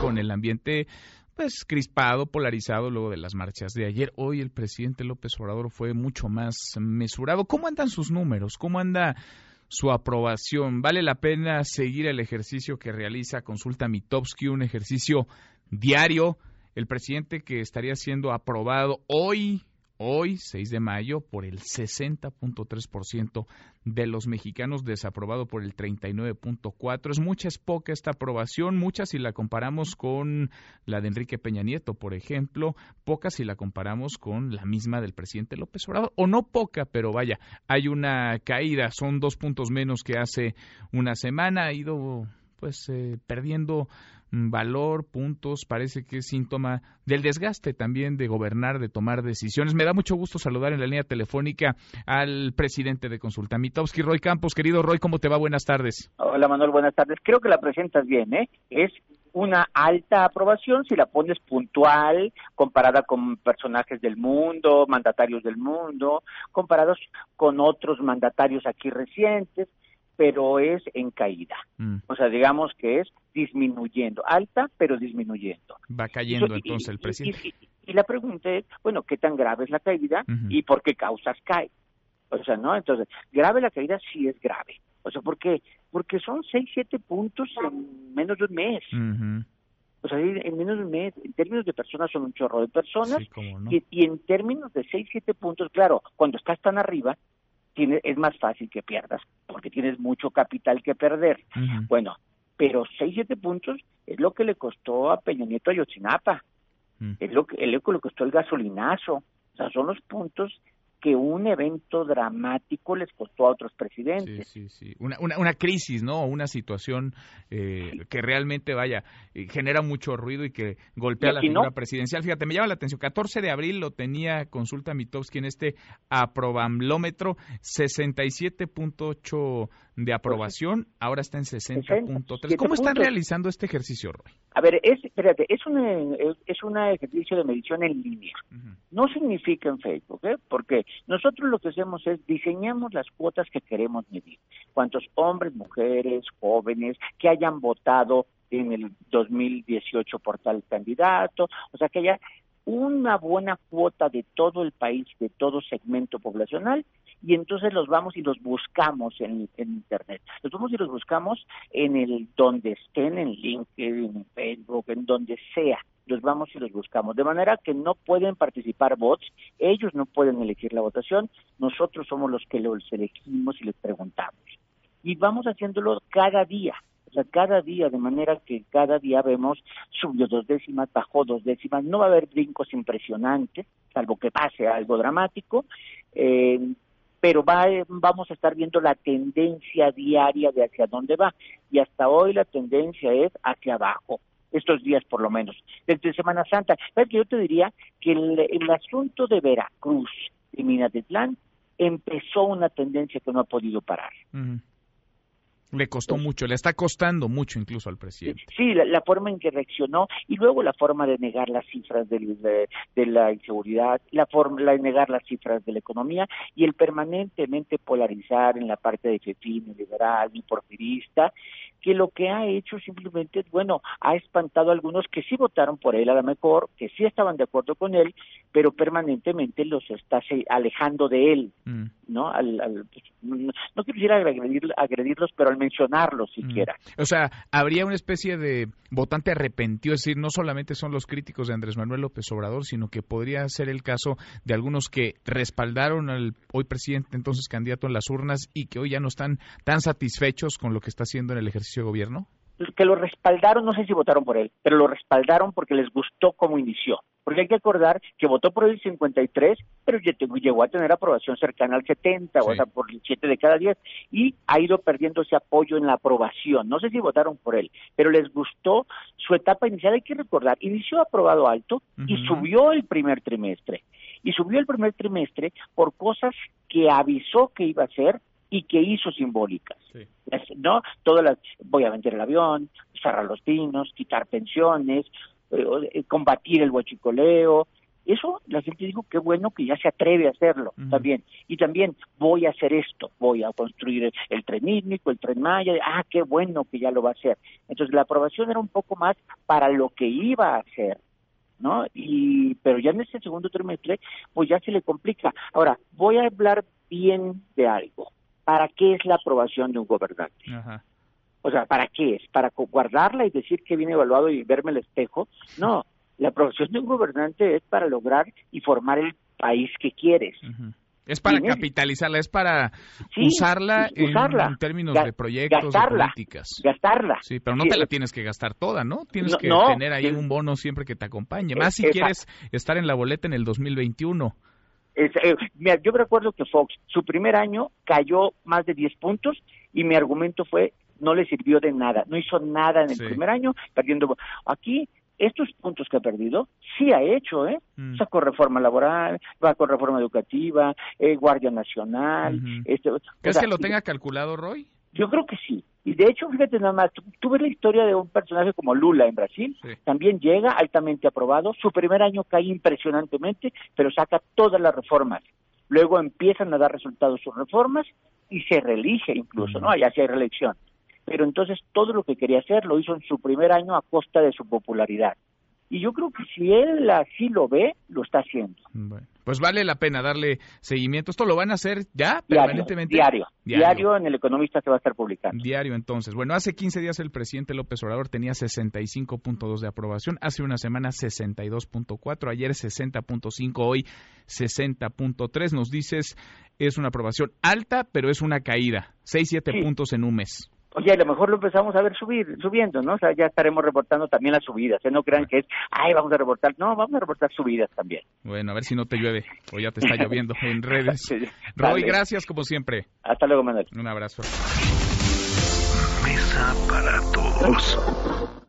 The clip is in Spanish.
Con el ambiente pues crispado, polarizado luego de las marchas de ayer. Hoy el presidente López Obrador fue mucho más mesurado. ¿Cómo andan sus números? ¿Cómo anda su aprobación? ¿Vale la pena seguir el ejercicio que realiza Consulta Mitowski, un ejercicio diario? El presidente que estaría siendo aprobado hoy hoy, 6 de mayo, por el 60.3% de los mexicanos, desaprobado por el 39.4%. Es mucha, es poca esta aprobación, mucha si la comparamos con la de Enrique Peña Nieto, por ejemplo, poca si la comparamos con la misma del presidente López Obrador, o no poca, pero vaya, hay una caída, son dos puntos menos que hace una semana, ha ido pues eh, perdiendo valor, puntos, parece que es síntoma del desgaste también de gobernar, de tomar decisiones. Me da mucho gusto saludar en la línea telefónica al presidente de Consulta Mitowski, Roy Campos. Querido Roy, ¿cómo te va? Buenas tardes. Hola Manuel, buenas tardes. Creo que la presentas bien, ¿eh? Es una alta aprobación si la pones puntual, comparada con personajes del mundo, mandatarios del mundo, comparados con otros mandatarios aquí recientes pero es en caída. Mm. O sea, digamos que es disminuyendo, alta, pero disminuyendo. Va cayendo entonces el presidente. Y, la pregunta es, bueno, ¿qué tan grave es la caída y por qué causas cae? O sea, ¿no? Entonces, grave la caída sí es grave. O sea, ¿por qué? Porque son seis, siete puntos en menos de un mes. O sea, en menos de un mes, en términos de personas son un chorro de personas. y, y, en términos de seis, siete puntos, claro, cuando estás tan arriba, es más fácil que pierdas porque tienes mucho capital que perder. Bueno, pero 6, 7 puntos es lo que le costó a Peña Nieto Ayotzinapa, mm. es, lo que, es lo que le costó el gasolinazo. O sea, son los puntos que un evento dramático les costó a otros presidentes. Sí, sí, sí. Una, una, una crisis, ¿no? Una situación eh, que realmente, vaya, eh, genera mucho ruido y que golpea la figura presidencial. Fíjate, me llama la atención. 14 de abril lo tenía consulta Mitowski en este aprobamlómetro, 67.8 de aprobación, ahora está en 60.3. ¿Cómo están realizando este ejercicio, Roy? A ver, es, espérate, es un, es, un ejercicio de medición en línea. No significa en Facebook, ¿eh? Porque nosotros lo que hacemos es diseñamos las cuotas que queremos medir. Cuántos hombres, mujeres, jóvenes que hayan votado en el 2018 por tal candidato, o sea, que haya una buena cuota de todo el país, de todo segmento poblacional, y entonces los vamos y los buscamos en, internet. Los vamos y los buscamos en el donde estén, en LinkedIn, en Facebook, en donde sea. Los vamos y los buscamos. De manera que no pueden participar bots, ellos no pueden elegir la votación, nosotros somos los que los elegimos y les preguntamos. Y vamos haciéndolo cada día o sea, cada día, de manera que cada día vemos subió dos décimas, bajó dos décimas, no va a haber brincos impresionantes, salvo que pase algo dramático, eh, pero va, vamos a estar viendo la tendencia diaria de hacia dónde va. Y hasta hoy la tendencia es hacia abajo, estos días por lo menos, desde Semana Santa. ¿Sabes que yo te diría que el, asunto de Veracruz y Minatitlán empezó una tendencia que no ha podido parar. Le costó mucho, le está costando mucho incluso al presidente. Sí, la, forma en que reaccionó y luego la forma de negar las cifras de, la inseguridad, la forma de negar las cifras de la economía y el permanentemente polarizar en la parte de fefino, liberal y porfirista, que lo que ha hecho simplemente, bueno, ha espantado a algunos que sí votaron por él a lo mejor, que sí estaban de acuerdo con él, pero permanentemente los está alejando de él, mm. ¿no? Al, pues, no quisiera agredirlos, pero al mencionarlos siquiera. O sea, habría una especie de votante arrepentido, es decir, no solamente son los críticos de Andrés Manuel López Obrador, sino que podría ser el caso de algunos que respaldaron al hoy presidente, entonces candidato en las urnas, y que hoy ya no están tan satisfechos con lo que está haciendo en el ejercicio de gobierno que lo respaldaron, no sé si votaron por él, pero lo respaldaron porque les gustó cómo inició. Porque hay que acordar que votó por el 53, pero llegó a tener aprobación cercana al 70, o sea, por 7 de cada 10, y ha ido perdiendo ese apoyo en la aprobación. No sé si votaron por él, pero les gustó su etapa inicial. Hay que recordar, inició aprobado alto y subió el primer trimestre. Y subió el primer trimestre por cosas que avisó que iba a hacer y que hizo simbólicas. ¿No? Todas las, voy a vender el avión, cerrar los pinos, quitar pensiones, eh, eh, combatir el huachicoleo, Eso la gente dijo, qué bueno que ya se atreve a hacerlo también. Y también voy a hacer esto, voy a construir el, tren ísmico, el tren Maya, ah, qué bueno que ya lo va a hacer. Entonces la aprobación era un poco más para lo que iba a hacer. ¿no? Y, pero ya en este segundo trimestre, pues ya se le complica. Ahora, voy a hablar bien de algo. ¿Para qué es la aprobación de un gobernante? O sea, ¿para qué es? ¿Para guardarla y decir que viene evaluado y verme el espejo? No, la aprobación de un gobernante es para lograr y formar el país que quieres. Es para capitalizarla, es para usarla, En, términos de proyectos, gastarla, de políticas. Gastarla. Sí, pero no te la tienes que gastar toda, ¿no? Tienes que tener ahí un bono siempre que te acompañe. Más si quieres estar en la boleta en el 2021. Eh, mira, yo recuerdo que Fox, su primer año cayó más de 10 puntos y mi argumento fue no le sirvió de nada, no hizo nada en el primer año, perdiendo. Aquí estos puntos que ha perdido, sí ha hecho, ¿eh? Mm. Sacó reforma laboral, va con reforma educativa, eh, Guardia Nacional. este, ¿Crees que lo tenga calculado, Roy? Yo creo que sí. Y de hecho, fíjate nada más, tú, ves la historia de un personaje como Lula en Brasil, también llega altamente aprobado, su primer año cae impresionantemente, pero saca todas las reformas. Luego empiezan a dar resultados sus reformas y se reelige incluso, ¿no? Allá sí hay reelección pero entonces todo lo que quería hacer lo hizo en su primer año a costa de su popularidad. Y yo creo que si él así lo ve, lo está haciendo. pues vale la pena darle seguimiento. ¿Esto lo van a hacer ya permanentemente? Diario, diario, en El Economista se va a estar publicando. Diario entonces. Bueno, hace 15 días el presidente López Obrador tenía 65.2 de aprobación, hace una semana 62.4, ayer 60.5, hoy 60.3. Nos dices, es una aprobación alta, pero es una caída. 6, 7 puntos en un mes. Oye, a lo mejor lo empezamos a ver subir, subiendo, ¿no? O sea, ya estaremos reportando también las subidas, ¿eh? No crean que es, ay, vamos a reportar. No, vamos a reportar subidas también. Bueno, a ver si no te llueve o ya te está lloviendo en redes. Roy, gracias como siempre. Hasta luego, Manuel. Un abrazo. Mesa para todos.